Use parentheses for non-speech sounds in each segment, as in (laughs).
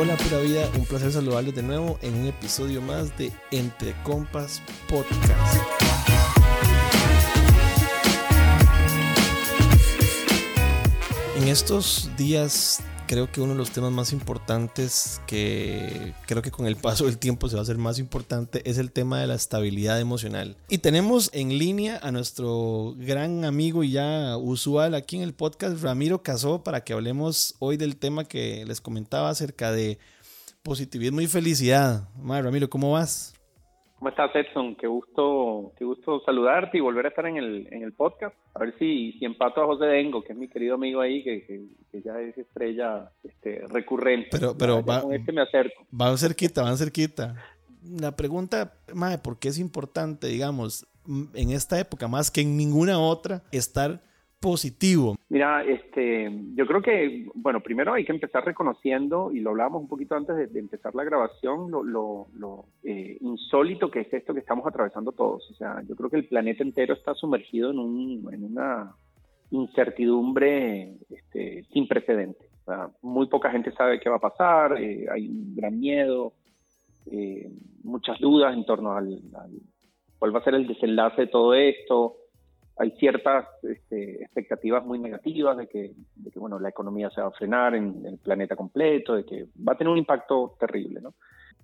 Hola pura vida, un placer saludarles de nuevo en un episodio más de Entre Compas Podcast. En estos días creo que uno de los temas más importantes que creo que con el paso del tiempo se va a hacer más importante es el tema de la estabilidad emocional. Y tenemos en línea a nuestro gran amigo y ya usual aquí en el podcast, Ramiro Casó, para que hablemos hoy del tema que les comentaba acerca de positivismo y felicidad. Ramiro, ¿cómo vas? ¿Cómo estás, Edson? Qué gusto, qué gusto saludarte y volver a estar en el, en el podcast. A ver si, si empato a José Dengo, que es mi querido amigo ahí, que, que, ya es estrella este, recurrente. Pero, pero va, con este me acerco. Van cerquita, van cerquita. La pregunta, madre, ¿por qué es importante, digamos, en esta época, más que en ninguna otra, estar positivo? Mira, este, yo creo que, bueno, primero hay que empezar reconociendo, y lo hablábamos un poquito antes de, empezar la grabación, lo, lo, eh, insólito que es esto que estamos atravesando todos. O sea, yo creo que el planeta entero está sumergido en, un, en una incertidumbre este, sin precedentes. O sea, muy poca gente sabe qué va a pasar, eh, hay un gran miedo, eh, muchas dudas en torno al, al cuál va a ser el desenlace de todo esto hay ciertas este, expectativas muy negativas de que, bueno, la economía se va a frenar en, el planeta completo, de que va a tener un impacto terrible. ¿no?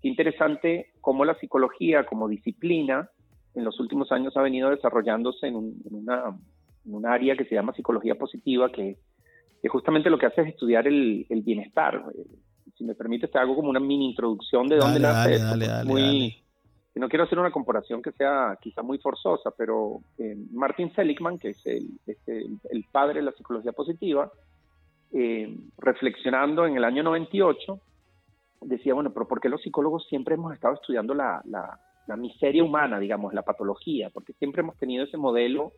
Qué interesante cómo la psicología como disciplina en los últimos años ha venido desarrollándose en, una, un área que se llama psicología positiva, que, justamente lo que hace es estudiar el, bienestar. Si me permite, te hago como una mini introducción de dónde nace dale, muy, no quiero hacer una comparación que sea quizá muy forzosa, pero eh, Martin Seligman, que es el, padre de la psicología positiva, eh, reflexionando en el año 98, decía, bueno, pero ¿por qué los psicólogos siempre hemos estado estudiando la, la, miseria humana, digamos, la patología? Porque siempre hemos tenido ese modelo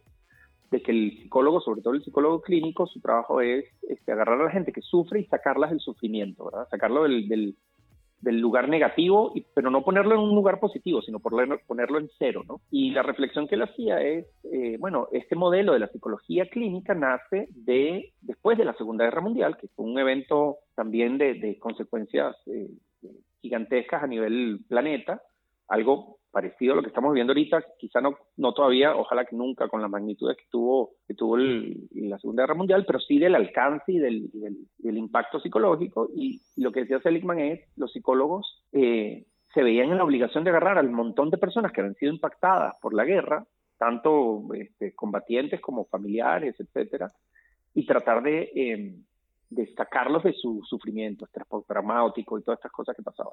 de que el psicólogo, sobre todo el psicólogo clínico, su trabajo es este, agarrar a la gente que sufre y sacarlas del sufrimiento, ¿verdad? Sacarlo del, del lugar negativo, pero no ponerlo en un lugar positivo, sino ponerlo en cero, ¿no? Y la reflexión que él hacía es, eh, bueno, este modelo de la psicología clínica nace de después de la Segunda Guerra Mundial, que fue un evento también de, consecuencias eh, gigantescas a nivel planeta, algo parecido a lo que estamos viendo ahorita, quizá no, no todavía, ojalá que nunca con las magnitudes que tuvo, que tuvo la Segunda Guerra Mundial, pero sí del alcance y del, del, impacto psicológico. Y, lo que decía Seligman es, los psicólogos eh, se veían en la obligación de agarrar al montón de personas que habían sido impactadas por la guerra, tanto este, combatientes como familiares, etcétera, y tratar de, de sacarlos de su sufrimiento, estrés postraumático y todas estas cosas que pasaban.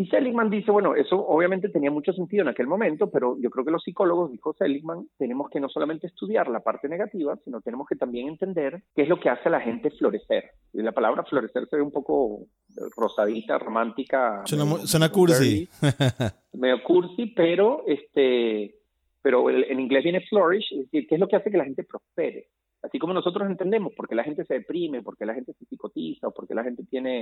Y Seligman dice, bueno, eso obviamente tenía mucho sentido en aquel momento, pero yo creo que los psicólogos, dijo Seligman, tenemos que no solamente estudiar la parte negativa, sino tenemos que también entender qué es lo que hace a la gente florecer. Y la palabra florecer se ve un poco rosadita, romántica. Suena, cursi. (laughs) medio cursi, pero este pero en inglés viene flourish, es decir, qué es lo que hace que la gente prospere. Así como nosotros entendemos por qué la gente se deprime, por qué la gente se psicotiza, o por qué la gente tiene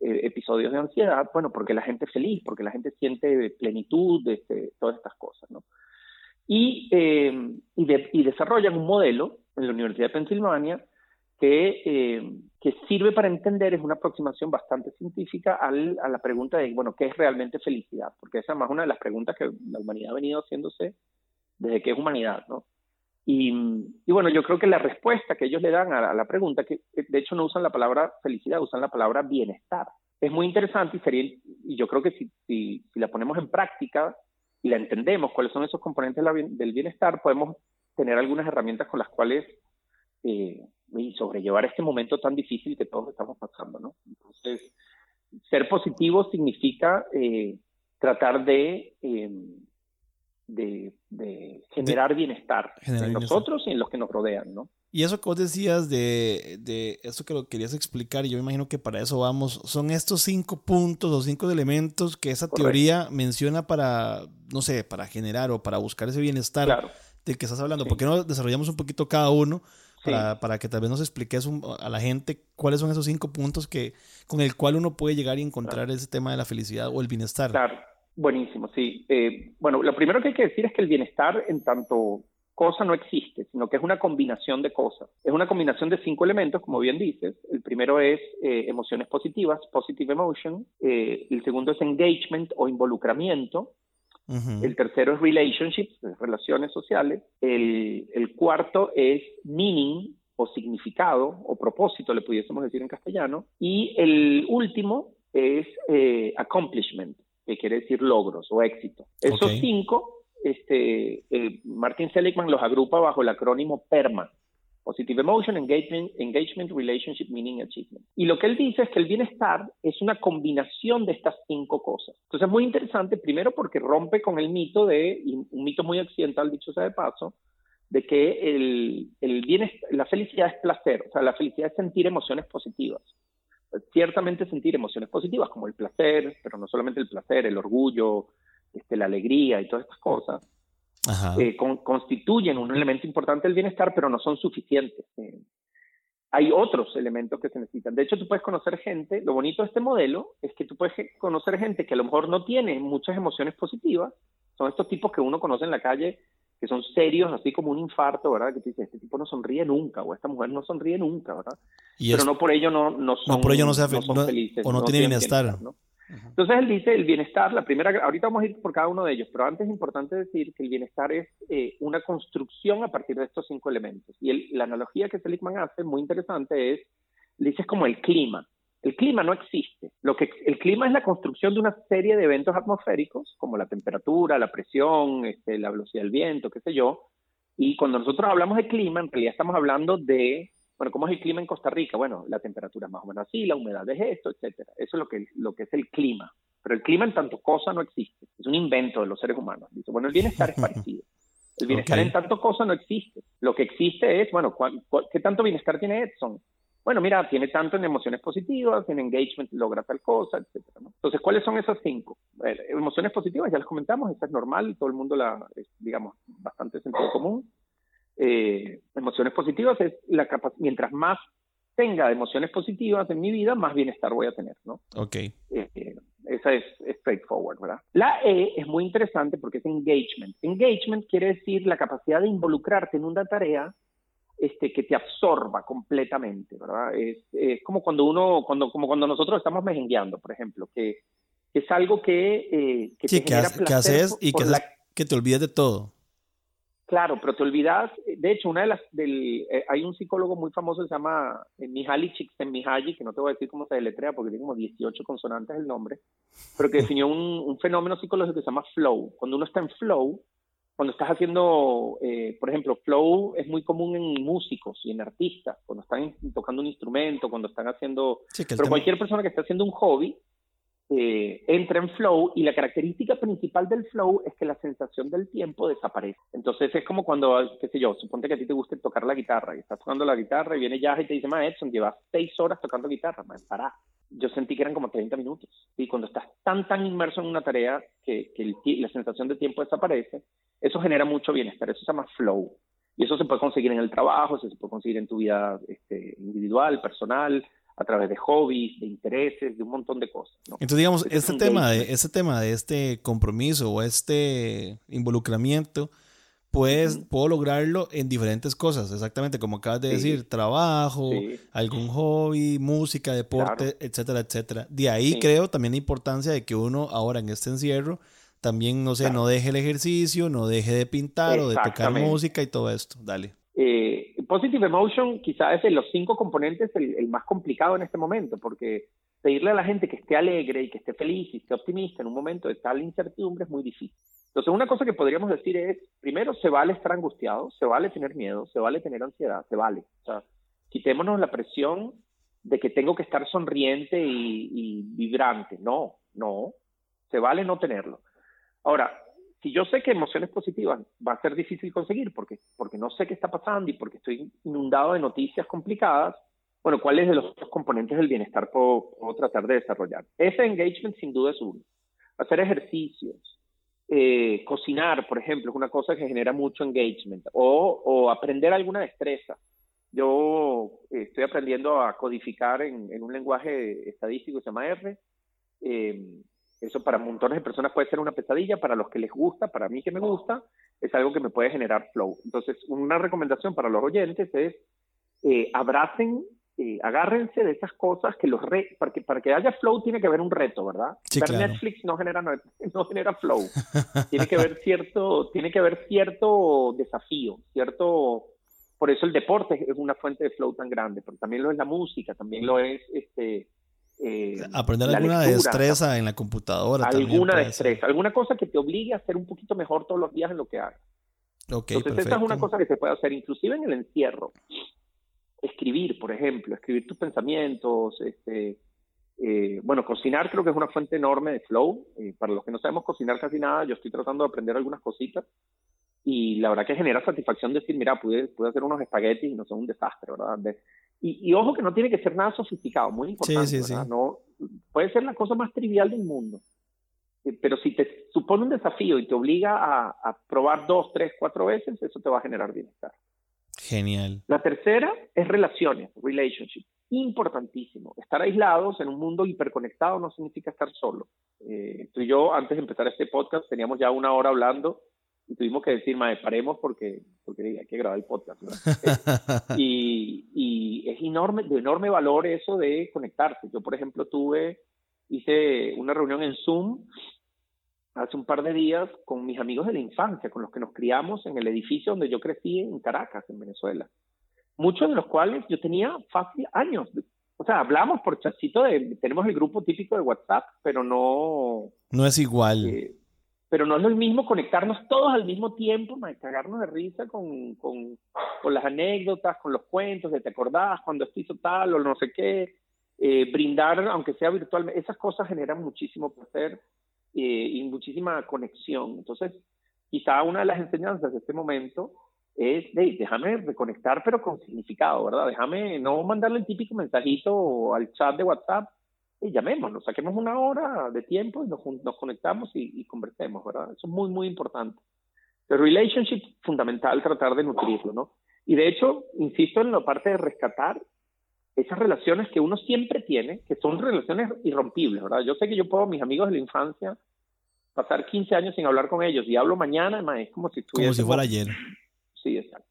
eh, episodios de ansiedad, bueno, porque la gente es feliz, porque la gente siente plenitud, de, este, todas estas cosas, ¿no? Y, eh, y, desarrollan un modelo en la Universidad de Pensilvania que, eh, que sirve para entender, es una aproximación bastante científica a la pregunta de, bueno, ¿qué es realmente felicidad? Porque esa es más una de las preguntas que la humanidad ha venido haciéndose desde que es humanidad, ¿no? Y, bueno, yo creo que la respuesta que ellos le dan a la, pregunta, que de hecho no usan la palabra felicidad, usan la palabra bienestar. Es muy interesante y, sería, y yo creo que si, si, la ponemos en práctica y la entendemos, cuáles son esos componentes del bienestar, podemos tener algunas herramientas con las cuales eh, sobrellevar este momento tan difícil que todos estamos pasando. ¿no? Entonces, ser positivo significa eh, tratar de... Eh, de, generar bienestar en nosotros y en los que nos rodean, ¿no? Y eso que vos decías de, de eso que lo querías explicar, y yo imagino que para eso vamos, son estos cinco puntos o cinco elementos que esa teoría menciona para, no sé, para generar o para buscar ese bienestar del que estás hablando. ¿Por qué no desarrollamos un poquito cada uno para, para, que tal vez nos expliques a la gente cuáles son esos cinco puntos que, con el cual uno puede llegar y encontrar ese tema de la felicidad o el bienestar? Claro. Buenísimo, sí. Eh, bueno, lo primero que hay que decir es que el bienestar, en tanto cosa no existe, sino que es una combinación de cosas. Es una combinación de cinco elementos, como bien dices. El primero es eh, emociones positivas, positive emotion. Eh, el segundo es engagement o involucramiento. El tercero es relationships, relaciones sociales. El, el cuarto es meaning o significado o propósito, le pudiésemos decir en castellano. Y el último es eh, accomplishment, que quiere decir logros o éxito. Esos cinco, este, Martin Seligman los agrupa bajo el acrónimo PERMA. Positive Emotion, Engagement, Engagement, Relationship, Meaning, Achievement. Y lo que él dice es que el bienestar es una combinación de estas cinco cosas. Entonces es muy interesante, primero porque rompe con el mito de, un mito muy occidental, dicho sea de paso, de que el, el bienestar, la felicidad es placer, o sea, la felicidad es sentir emociones positivas ciertamente sentir emociones positivas como el placer, pero no solamente el placer, el orgullo, este, la alegría y todas estas cosas, eh, constituyen un elemento importante del bienestar, pero no son suficientes. Eh, hay otros elementos que se necesitan. De hecho, tú puedes conocer gente, lo bonito de este modelo es que tú puedes conocer gente que a lo mejor no tiene muchas emociones positivas, son estos tipos que uno conoce en la calle que son serios, así como un infarto, ¿verdad? Que tú dices, este tipo no sonríe nunca, o esta mujer no sonríe nunca, ¿verdad? Pero no por ello no, no son, no por ello no, felices. O no, tiene bienestar. Entonces él dice, el bienestar, la primera, ahorita vamos a ir por cada uno de ellos, pero antes es importante decir que el bienestar es eh, una construcción a partir de estos cinco elementos. Y la analogía que Seligman hace, muy interesante, es, dice, es como el clima. El clima no existe. Lo que, el clima es la construcción de una serie de eventos atmosféricos, como la temperatura, la presión, este, la velocidad del viento, qué sé yo. Y cuando nosotros hablamos de clima, en realidad estamos hablando de, bueno, ¿cómo es el clima en Costa Rica? Bueno, la temperatura es más o menos así, la humedad es esto, etcétera. Eso es lo que, lo que es el clima. Pero el clima en tanto cosa no existe. Es un invento de los seres humanos. Dice, bueno, el bienestar es (laughs) parecido. El bienestar en tanto cosa no existe. Lo que existe es, bueno, ¿qué tanto bienestar tiene Edson? Bueno, mira, tiene tanto en emociones positivas, en engagement logra tal cosa, etcétera. Entonces, ¿cuáles son esas cinco? emociones positivas, ya las comentamos, esa es normal, todo el mundo la, es, digamos, bastante sentido común. Eh, emociones positivas es la capacidad, mientras más tenga emociones positivas en mi vida, más bienestar voy a tener, ¿no? Ok. Eh, esa es straightforward, ¿verdad? La E es muy interesante porque es engagement. Engagement quiere decir la capacidad de involucrarte en una tarea este, que te absorba completamente, ¿verdad? Es, como cuando uno, cuando, como cuando nosotros estamos mejengueando, por ejemplo, que, es algo que, eh, que te genera que, haces y que, que te olvides de todo. Claro, pero te olvidas, de hecho, una de las, del, eh, hay un psicólogo muy famoso que se llama eh, Mihaly Csikszentmihalyi, que no te voy a decir cómo se deletrea porque tiene como 18 consonantes el nombre, pero que (laughs) definió un, un fenómeno psicológico que se llama flow. Cuando uno está en flow, cuando estás haciendo, eh, por ejemplo, flow es muy común en músicos y en artistas, cuando están tocando un instrumento, cuando están haciendo... pero cualquier persona que esté haciendo un hobby eh, entra en flow y la característica principal del flow es que la sensación del tiempo desaparece. Entonces es como cuando, qué sé yo, suponte que a ti te guste tocar la guitarra y estás tocando la guitarra y viene Jazz y te dice, ma Edson, llevas seis horas tocando guitarra, ma, pará. Yo sentí que eran como 30 minutos. Y cuando estás tan, tan inmerso en una tarea que, que la sensación del tiempo desaparece, eso genera mucho bienestar, eso se llama flow. Y eso se puede conseguir en el trabajo, eso se puede conseguir en tu vida este, individual, personal, a través de hobbies, de intereses, de un montón de cosas. Entonces, digamos, este tema, de, este tema de este compromiso o este involucramiento, pues puedo lograrlo en diferentes cosas, exactamente como acabas de decir, trabajo, algún hobby, música, deporte, etcétera, etcétera. De ahí creo también la importancia de que uno ahora en este encierro también, no sé, no deje el ejercicio, no deje de pintar o de tocar música y todo esto. Dale. Eh, positive Emotion quizás es de los cinco componentes el, más complicado en este momento, porque pedirle a la gente que esté alegre y que esté feliz y esté optimista en un momento de tal incertidumbre es muy difícil. Entonces, una cosa que podríamos decir es, primero, se vale estar angustiado, se vale tener miedo, se vale tener ansiedad, se vale. O sea, quitémonos la presión de que tengo que estar sonriente y, y vibrante. No, no, se vale no tenerlo. Ahora, si yo sé que emociones positivas va a ser difícil conseguir porque, porque no sé qué está pasando y porque estoy inundado de noticias complicadas, bueno, ¿cuáles de los componentes del bienestar puedo, tratar de desarrollar? Ese engagement sin duda es uno. Hacer ejercicios, eh, cocinar, por ejemplo, es una cosa que genera mucho engagement, o, o aprender alguna destreza. Yo estoy aprendiendo a codificar en, en, un lenguaje estadístico que se llama R. Eh, eso para montones de personas puede ser una pesadilla, para los que les gusta, para mí que me gusta, es algo que me puede generar flow. Entonces, una recomendación para los oyentes es eh, abracen, eh, agárrense de esas cosas que los re para que para que haya flow tiene que haber un reto, ¿verdad? Sí, Ver Netflix no genera (laughs) no genera flow. (laughs) tiene que haber cierto tiene que haber cierto desafío, cierto por eso el deporte es una fuente de flow tan grande, pero también lo es la música, también lo es este eh, aprender alguna destreza en la computadora. Alguna destreza, alguna cosa que te obligue a ser un poquito mejor todos los días en lo que hagas. Entonces, esa es una cosa que se puede hacer, inclusive en el encierro. Escribir, por ejemplo, escribir tus pensamientos, este, eh, bueno, cocinar creo que es una fuente enorme de flow. Eh, para los que no sabemos cocinar casi nada, yo estoy tratando de aprender algunas cositas y la verdad que genera satisfacción decir, mira, pude, pude hacer unos espaguetis y no son un desastre, ¿verdad? y, ojo que no tiene que ser nada sofisticado, muy importante, sí, sí, No, puede ser la cosa más trivial del mundo, eh, pero si te supone un desafío y te obliga a, a probar dos, tres, cuatro veces, eso te va a generar bienestar. Genial. La tercera es relaciones, relationship. Importantísimo. Estar aislados en un mundo hiperconectado no significa estar solo. Eh, tú y yo, antes de empezar este podcast, teníamos ya una hora hablando y tuvimos que decir, madre, paremos porque, porque hay que grabar el podcast. (laughs) y, y, es enorme, de enorme valor eso de conectarse. Yo, por ejemplo, tuve, hice una reunión en Zoom hace un par de días con mis amigos de la infancia, con los que nos criamos en el edificio donde yo crecí en Caracas, en Venezuela. Muchos de los cuales yo tenía fácil años. O sea, hablamos por chacito de, tenemos el grupo típico de WhatsApp, pero no... No es igual. Eh, pero no es lo mismo conectarnos todos al mismo tiempo, cagarnos de risa con, con, con, las anécdotas, con los cuentos, de te acordás cuando esto hizo tal o no sé qué, eh, brindar, aunque sea virtualmente, esas cosas generan muchísimo placer eh, y muchísima conexión. Entonces, quizá una de las enseñanzas de este momento es, hey, déjame reconectar, pero con significado, ¿verdad? Déjame no mandarle el típico mensajito al chat de WhatsApp, y llamémonos, saquemos una hora de tiempo y nos, nos conectamos y, conversemos, ¿verdad? Eso es muy, muy importante. El relationship fundamental tratar de nutrirlo, ¿no? Y de hecho, insisto en la parte de rescatar esas relaciones que uno siempre tiene, que son relaciones irrompibles, ¿verdad? Yo sé que yo puedo, mis amigos de la infancia, pasar 15 años sin hablar con ellos y hablo mañana, además, es como si Como si fuera ayer. Sí, exacto.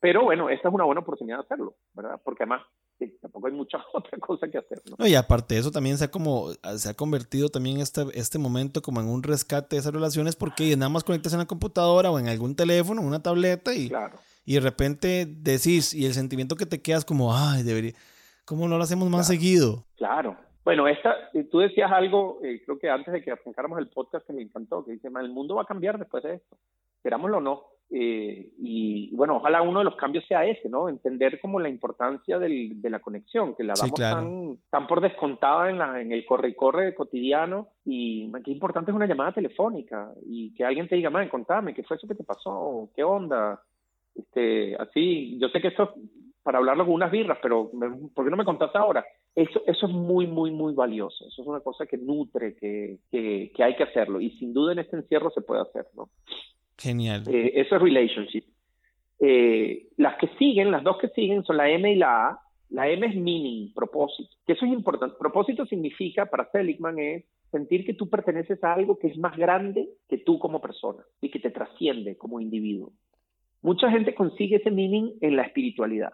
Pero bueno, esta es una buena oportunidad de hacerlo, ¿verdad? Porque además tampoco hay mucha (laughs) otra cosa que hacer. ¿no? y aparte de eso también se ha como se ha convertido también este, este momento como en un rescate de esas relaciones porque nada más conectas en la computadora o en algún teléfono, en una tableta y, y de repente decís y el sentimiento que te quedas como, ay, debería, ¿cómo no lo hacemos más seguido? Claro. Bueno, esta, tú decías algo, eh, creo que antes de que arrancáramos el podcast que me encantó, que dice, el mundo va a cambiar después de esto, querámoslo o no eh, y bueno, ojalá uno de los cambios sea ese, ¿no? Entender como la importancia del, de la conexión, que la damos tan, tan por descontada en, la, en el corre y corre cotidiano y qué importante es una llamada telefónica y que alguien te diga, man, contame, ¿qué fue eso que te pasó? ¿Qué onda? Este, así, yo sé que eso para hablarlo con unas birras, pero ¿por qué no me contaste ahora? Eso, eso es muy, muy, muy valioso. Eso es una cosa que nutre, que, que, que hay que hacerlo. Y sin duda en este encierro se puede hacer, ¿no? Genial. Eh, eso es relationship. Eh, las que siguen, las dos que siguen son la M y la A. La M es meaning, propósito. Que eso es importante. Propósito significa, para Seligman, es sentir que tú perteneces a algo que es más grande que tú como persona y que te trasciende como individuo. Mucha gente consigue ese meaning en la espiritualidad.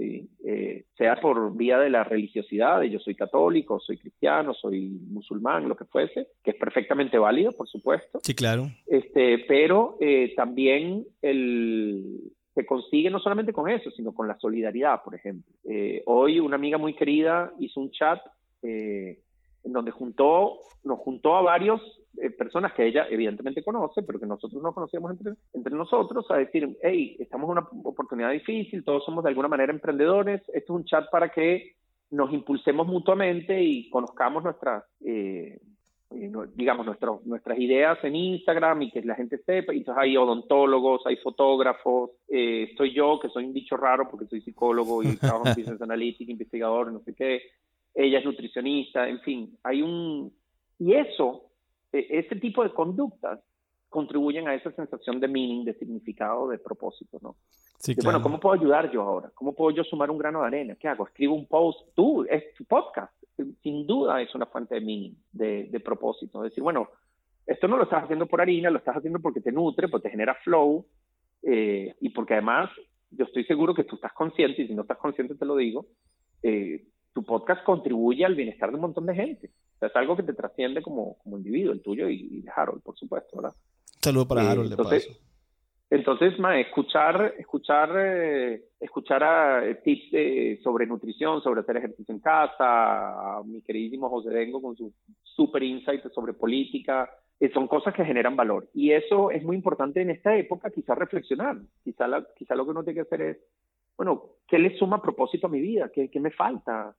Eh, sea por vía de la religiosidad, de yo soy católico, soy cristiano, soy musulmán, lo que fuese, que es perfectamente válido, por supuesto. Sí, claro. Este, pero eh, también el, se consigue no solamente con eso, sino con la solidaridad, por ejemplo. Eh, hoy una amiga muy querida hizo un chat en donde juntó, nos juntó a varios eh, personas que ella evidentemente conoce, pero que nosotros no conocíamos entre, entre nosotros, a decir, hey, estamos en una oportunidad difícil, todos somos de alguna manera emprendedores, esto es un chat para que nos impulsemos mutuamente y conozcamos nuestras, eh, digamos, nuestras ideas en Instagram y que la gente sepa. Y entonces hay odontólogos, hay fotógrafos, eh, soy yo, que soy un bicho raro porque soy psicólogo y trabajo en (laughs) Business Analytics, investigador, no sé qué. Ella es nutricionista, en fin, hay un... Y eso e, ese tipo de conductas contribuyen a esa sensación de meaning, de significado, de propósito, ¿no? Sí, Bueno, ¿cómo puedo ayudar yo ahora? ¿Cómo puedo yo sumar un grano de arena? ¿Qué hago? Escribo un post. Tú, es tu podcast. Sin duda es una fuente de meaning, de, propósito. Es decir, bueno, esto no lo estás haciendo por harina, lo estás haciendo porque te nutre, porque te genera flow eh, y porque además yo estoy seguro que tú estás consciente, y si no estás consciente te lo digo, eh, tu podcast contribuye al bienestar de un montón de gente. O sea, es algo que te trasciende como, como individuo, el tuyo y, de Harold, por supuesto, ¿verdad? Saludo para Harold, de paso. Entonces, ma, escuchar, escuchar, eh, escuchar a, eh, tips sobre nutrición, sobre hacer ejercicio en casa, a mi queridísimo José Dengo con su super insight sobre política, eh, son cosas que generan valor. Y eso es muy importante en esta época, quizás reflexionar. Quizá, quizá lo que uno tiene que hacer es, bueno, ¿qué le suma propósito a mi vida? ¿Qué, qué me falta?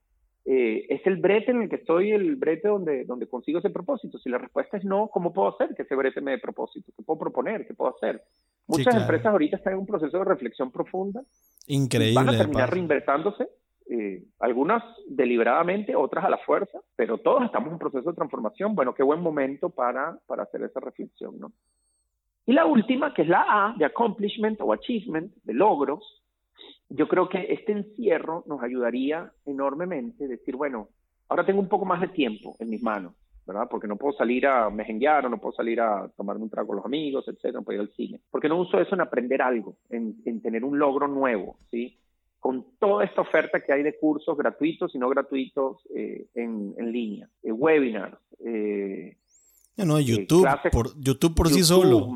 Eh, ¿Es el brete en el que estoy el brete donde, donde consigo ese propósito? Si la respuesta es no, ¿cómo puedo hacer que ese brete me dé propósito? ¿Qué puedo proponer? ¿Qué puedo hacer? Muchas empresas ahorita están en un proceso de reflexión profunda. Increíble. Van a terminar reinversándose, eh, algunas deliberadamente, otras a la fuerza, pero todos estamos en un proceso de transformación. Bueno, qué buen momento para, para hacer esa reflexión, ¿no? Y la última, que es la A, de accomplishment o achievement, de logros, yo creo que este encierro nos ayudaría enormemente decir, bueno, ahora tengo un poco más de tiempo en mis manos ¿verdad? Porque no puedo salir a mejenguear o no puedo salir a tomarme un trago con los amigos, etcétera, no puedo ir al cine. Porque no uso eso en aprender algo, en, en tener un logro nuevo, ¿sí? Con toda esta oferta que hay de cursos gratuitos y no gratuitos eh, en, en, línea, eh, webinars, eh, no, eh, YouTube, por, YouTube por sí solo.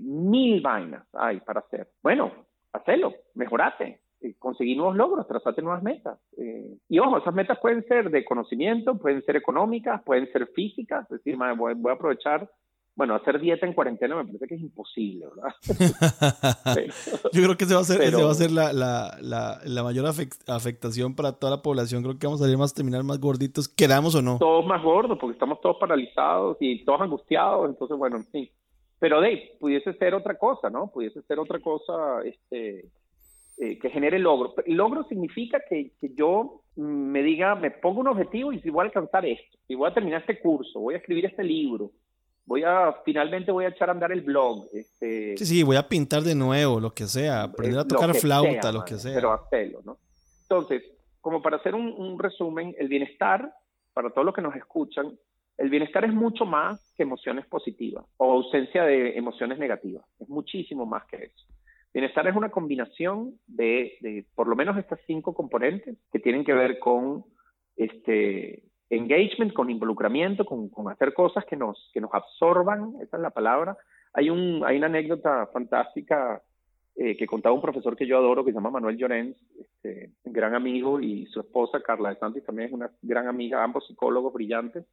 mil vainas hay para hacer. Bueno, hacelo, mejorate, eh, conseguir nuevos logros, trazarte nuevas metas. Eh, y ojo, esas metas pueden ser de conocimiento, pueden ser económicas, pueden ser físicas, es decir, voy, a aprovechar, bueno, hacer dieta en cuarentena me parece que es imposible, ¿verdad? (laughs) Yo creo que ese va a ser, va a ser la, la, la, la mayor afectación para toda la población. Creo que vamos a salir más, terminar más gorditos, queramos o no. Todos más gordos, porque estamos todos paralizados y todos angustiados, entonces, bueno, en fin. Pero Dave, pudiese ser otra cosa, ¿no? Pudiese ser otra cosa, este, eh, que genere logro. Logro significa que, que, yo me diga, me pongo un objetivo y si voy a alcanzar esto, si voy a terminar este curso, voy a escribir este libro, voy a, finalmente voy a echar a andar el blog. Este, sí, sí, voy a pintar de nuevo, lo que sea, aprender a tocar flauta, lo que sea. Pero hacerlo, ¿no? Entonces, como para hacer un, un resumen, el bienestar, para todos los que nos escuchan, el bienestar es mucho más que emociones positivas o ausencia de emociones negativas, es muchísimo más que eso. Bienestar es una combinación de, por lo menos estas cinco componentes que tienen que ver con este engagement, con involucramiento, con, hacer cosas que nos, que nos absorban, esa es la palabra. Hay, un, hay una anécdota fantástica eh, que contaba un profesor que yo adoro, que se llama Manuel Llorens, este, gran amigo, y su esposa Carla de Santos también es una gran amiga, ambos psicólogos brillantes.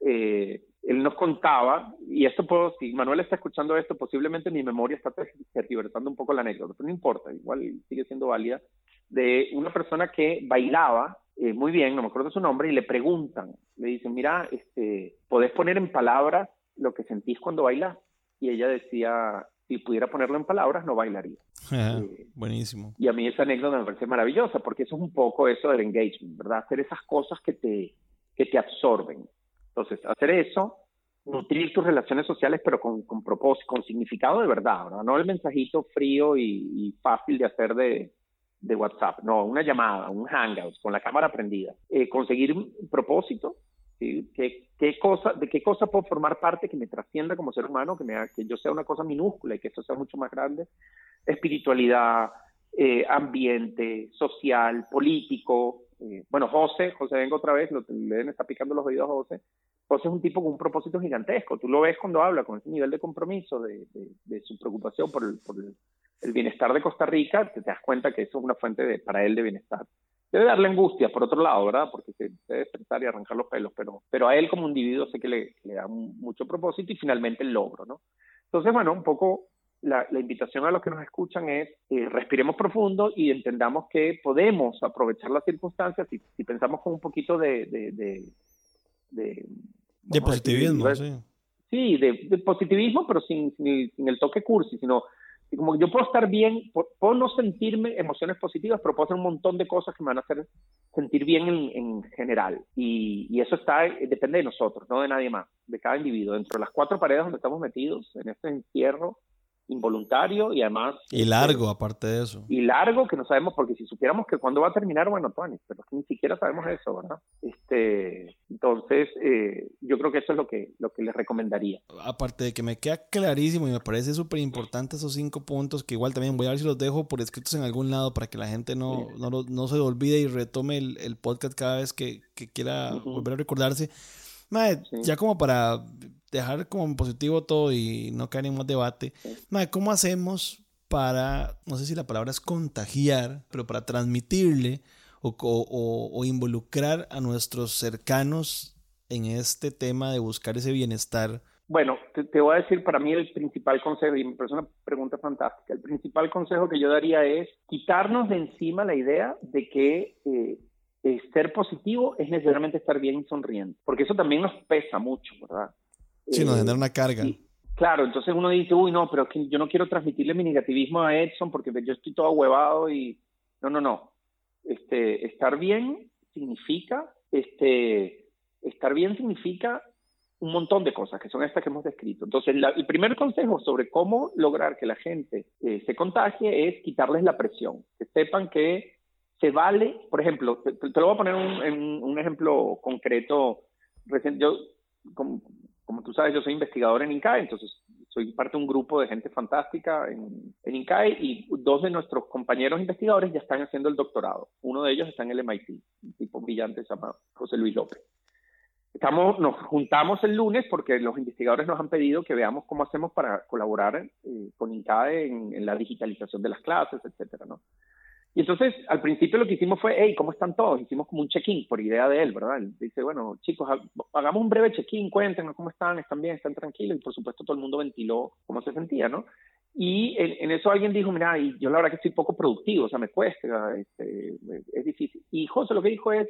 Eh, él nos contaba, y esto puedo, si Manuel está escuchando esto, posiblemente mi memoria está tergiversando un poco la anécdota, pero no importa, igual sigue siendo válida, de una persona que bailaba eh, muy bien, no me acuerdo su nombre, y le preguntan, le dicen, mira, este, ¿podés poner en palabras lo que sentís cuando bailas? Y ella decía, si pudiera ponerlo en palabras, no bailaría. Eh, buenísimo. Y a mí esa anécdota me parece maravillosa, porque eso es un poco eso del engagement, ¿verdad? Hacer esas cosas que te, que te absorben. Entonces, hacer eso, nutrir tus relaciones sociales, pero con, con propósito, con significado de verdad, ¿verdad? No el mensajito frío y, fácil de hacer de, WhatsApp, no, una llamada, un hangout con la cámara prendida. Eh, conseguir un propósito, ¿sí? ¿Qué, qué cosa, ¿De qué cosa puedo formar parte que me trascienda como ser humano, que, me, que yo sea una cosa minúscula y que esto sea mucho más grande? Espiritualidad, eh, ambiente, social, político, eh, bueno, José, José vengo otra vez, lo, le está picando los oídos a José. José es un tipo con un propósito gigantesco. Tú lo ves cuando habla con ese nivel de compromiso, de, su preocupación por, el, bienestar de Costa Rica, te, das cuenta que eso es una fuente de, para él de bienestar. Debe darle angustia, por otro lado, ¿verdad? Porque se debe despertar y arrancar los pelos, pero, pero a él como individuo sé que le, le da mucho propósito y finalmente el logro, ¿no? Entonces, bueno, un poco la, invitación a los que nos escuchan es eh, respiremos profundo y entendamos que podemos aprovechar las circunstancias si, si pensamos con un poquito de... De, de, positivismo, sí. Sí, de, positivismo, pero sin, sin, el toque cursi, sino como yo puedo estar bien, puedo no sentirme emociones positivas, pero puedo hacer un montón de cosas que me van a hacer sentir bien en, en general. Y, y, eso está, depende de nosotros, no de nadie más, de cada individuo. Dentro de las cuatro paredes donde estamos metidos, en este encierro, involuntario y además... Y largo, aparte de eso. Y largo, que no sabemos, porque si supiéramos que cuándo va a terminar, bueno, Tony, pero ni siquiera sabemos eso, ¿verdad? Este, entonces, eh, yo creo que eso es lo que, lo que les recomendaría. Aparte de que me queda clarísimo y me parece súper importante esos cinco puntos, que igual también voy a ver si los dejo por escritos en algún lado para que la gente no, no, no, se olvide y retome el, el podcast cada vez que, que quiera volver a recordarse. Ya como para dejar como positivo todo y no caer en más debate, ¿cómo hacemos para, no sé si la palabra es contagiar, pero para transmitirle o, o, involucrar a nuestros cercanos en este tema de buscar ese bienestar? Bueno, te, voy a decir para mí el principal consejo, y me parece una pregunta fantástica, el principal consejo que yo daría es quitarnos de encima la idea de que eh, eh, ser positivo es necesariamente estar bien y sonriendo, porque eso también nos pesa mucho, ¿verdad? Sí, nos genera una carga. claro, entonces uno dice, uy, no, pero es que yo no quiero transmitirle mi negativismo a Edson porque yo estoy todo huevado y... No, no, no. Este, estar bien significa, este, estar bien significa un montón de cosas, que son estas que hemos descrito. Entonces, el primer consejo sobre cómo lograr que la gente eh, se contagie es quitarles la presión, que sepan que se vale, por ejemplo, te, lo voy a poner un, un ejemplo concreto. Yo, como, como tú sabes, yo soy investigador en INCAE, entonces soy parte de un grupo de gente fantástica en, en INCAE y dos de nuestros compañeros investigadores ya están haciendo el doctorado. Uno de ellos está en el MIT, un tipo brillante se llama José Luis López. Estamos, nos juntamos el lunes porque los investigadores nos han pedido que veamos cómo hacemos para colaborar eh, con INCAE en, en, la digitalización de las clases, etcétera, ¿no? Y entonces, al principio lo que hicimos fue, hey, ¿cómo están todos? Hicimos como un check-in por idea de él, ¿verdad? Él dice, bueno, chicos, hagamos un breve check-in, cuéntenos cómo están, están bien, están tranquilos. Y por supuesto todo el mundo ventiló cómo se sentía, ¿no? Y en, eso alguien dijo, mira, y yo la verdad que estoy poco productivo, o sea, me cuesta, este, es difícil. Y José lo que dijo es,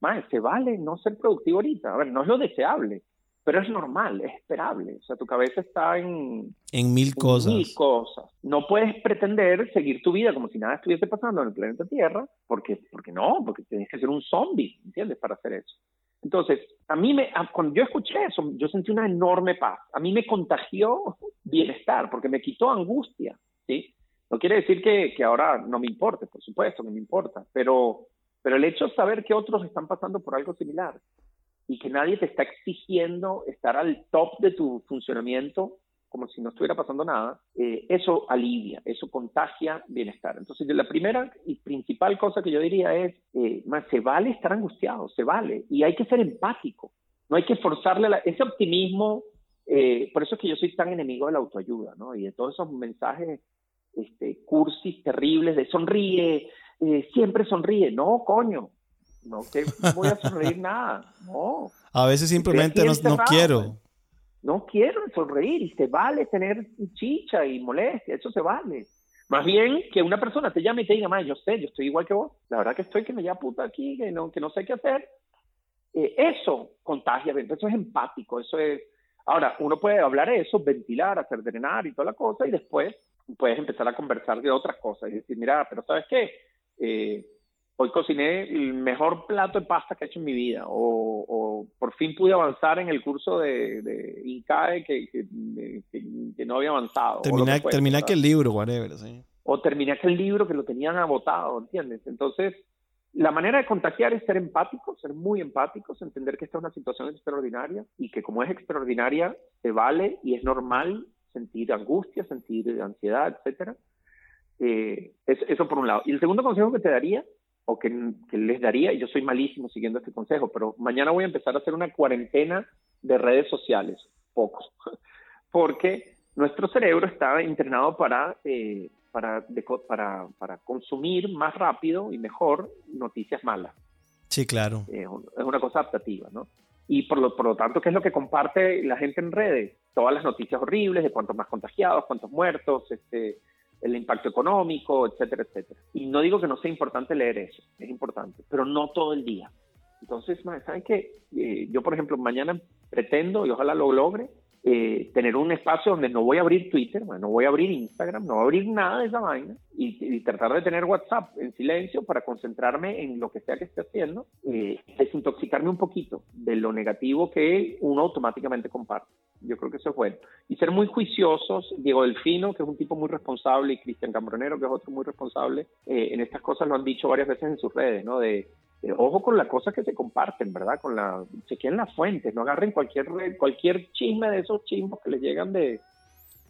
más, se vale no ser productivo ahorita. A ver, no es lo deseable, pero es normal, es esperable. O sea, tu cabeza está en... En mil cosas. Mil cosas. No puedes pretender seguir tu vida como si nada estuviese pasando en el planeta Tierra, porque, porque no, porque tienes que ser un zombie, ¿entiendes? Para hacer eso. Entonces, a mí me, cuando yo escuché eso, yo sentí una enorme paz. A mí me contagió (laughs) bienestar, porque me quitó angustia, ¿sí? No quiere decir que, que ahora no me importe, por supuesto que me importa, pero, pero el hecho de saber que otros están pasando por algo similar y que nadie te está exigiendo estar al top de tu funcionamiento como si no estuviera pasando nada, eh, eso alivia, eso contagia bienestar. Entonces, la primera y principal cosa que yo diría es, eh, se vale estar angustiado, se vale, y hay que ser empático, no hay que forzarle ese optimismo, eh, por eso es que yo soy tan enemigo de la autoayuda, ¿no? Y de todos esos mensajes este, cursis terribles de sonríe, siempre sonríe, no, coño, no que voy a sonreír nada, no. A veces simplemente no, no, quiero. No quiero sonreír y se vale tener chicha y molestia, eso se vale. Más bien que una persona te llame y te diga, más yo sé, yo estoy igual que vos, la verdad que estoy que me llama puta aquí, que no, que no sé qué hacer. Eh, eso contagia, eso es empático, eso es... Ahora, uno puede hablar eso, ventilar, hacer drenar y toda la cosa, y después puedes empezar a conversar de otras cosas y decir, mira, pero ¿sabes qué? Eh, hoy cociné el mejor plato de pasta que he hecho en mi vida, o, por fin pude avanzar en el curso de, de INCAE que, que, no había avanzado. Terminé, aquel libro, whatever, sí. O terminé aquel libro que lo tenían agotado, ¿entiendes? Entonces, la manera de contagiar es ser empáticos, ser muy empáticos, entender que esta es una situación extraordinaria y que como es extraordinaria, se vale y es normal sentir angustia, sentir ansiedad, etcétera. Eh, eso por un lado. Y el segundo consejo que te daría o que, les daría, y yo soy malísimo siguiendo este consejo, pero mañana voy a empezar a hacer una cuarentena de redes sociales, poco, (laughs) porque nuestro cerebro está entrenado para, eh, para, para, para, consumir más rápido y mejor noticias malas. Sí, claro. es una cosa adaptativa, ¿no? Y por lo, por lo tanto, ¿qué es lo que comparte la gente en redes? Todas las noticias horribles de cuántos más contagiados, cuántos muertos, este, el impacto económico, etcétera, etcétera. Y no digo que no sea importante leer eso, es importante, pero no todo el día. Entonces, ¿saben qué? Eh, yo, por ejemplo, mañana pretendo, y ojalá lo logre, eh, tener un espacio donde no voy a abrir Twitter, no voy a abrir Instagram, no voy a abrir nada de esa vaina y, tratar de tener WhatsApp en silencio para concentrarme en lo que sea que esté haciendo, eh, desintoxicarme un poquito de lo negativo que uno automáticamente comparte. Yo creo que eso es bueno. Y ser muy juiciosos, Diego Delfino, que es un tipo muy responsable, y Cristian Cambronero, que es otro muy responsable, eh, en estas cosas lo han dicho varias veces en sus redes, ¿no? De eh, ojo con las cosas que se comparten, ¿verdad? Con la, chequen las fuentes, no agarren cualquier cualquier chisme de esos chismos que les llegan de,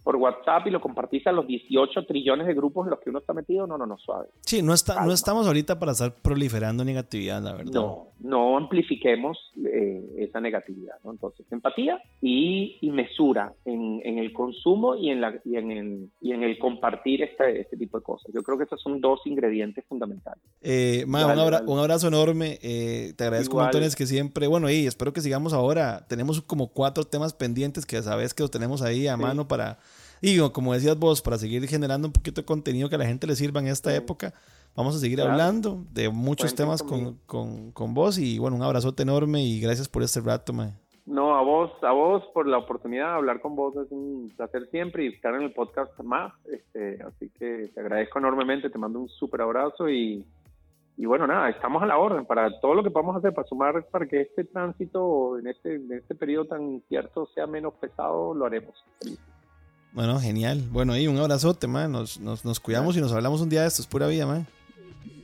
por WhatsApp y lo compartís a los 18 trillones de grupos en los que uno está metido, no, no, no, suave. Sí, no, está, no estamos ahorita para estar proliferando negatividad, la verdad. No, no amplifiquemos eh, esa negatividad, ¿no? Entonces, empatía y, mesura en, el consumo y en, la, y, en el, y en el compartir este, este tipo de cosas. Yo creo que esos son dos ingredientes fundamentales. Eh, un, abrazo enorme. Eh, te agradezco un montón, que siempre, bueno, y espero que sigamos ahora. Tenemos como cuatro temas pendientes que sabes que los tenemos ahí a mano para y como decías vos, para seguir generando un poquito de contenido que a la gente le sirva en esta época, vamos a seguir hablando de muchos temas con, con, con, vos. Y bueno, un abrazote enorme y gracias por este rato, man. No, a vos, a vos por la oportunidad de hablar con vos, es un placer siempre y estar en el podcast más. Este, así que te agradezco enormemente, te mando un súper abrazo y, y bueno, nada, estamos a la orden para todo lo que podamos hacer para sumar para que este tránsito en este, en este periodo tan incierto sea menos pesado, lo haremos. Bueno, genial. Bueno, ahí un abrazote, man. Nos, nos, nos cuidamos y nos hablamos un día de esto. Es pura vida, man.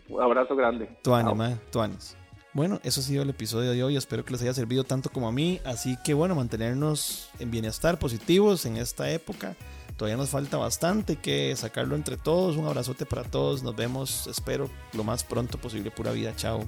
Un abrazo grande. Tuanes, man. Tuanes. Bueno, eso ha sido el episodio de hoy. Espero que les haya servido tanto como a mí. Así que bueno, mantenernos en bienestar, positivos en esta época. Todavía nos falta bastante que sacarlo entre todos. Un abrazote para todos. Nos vemos, espero, lo más pronto posible. Pura vida. Chao.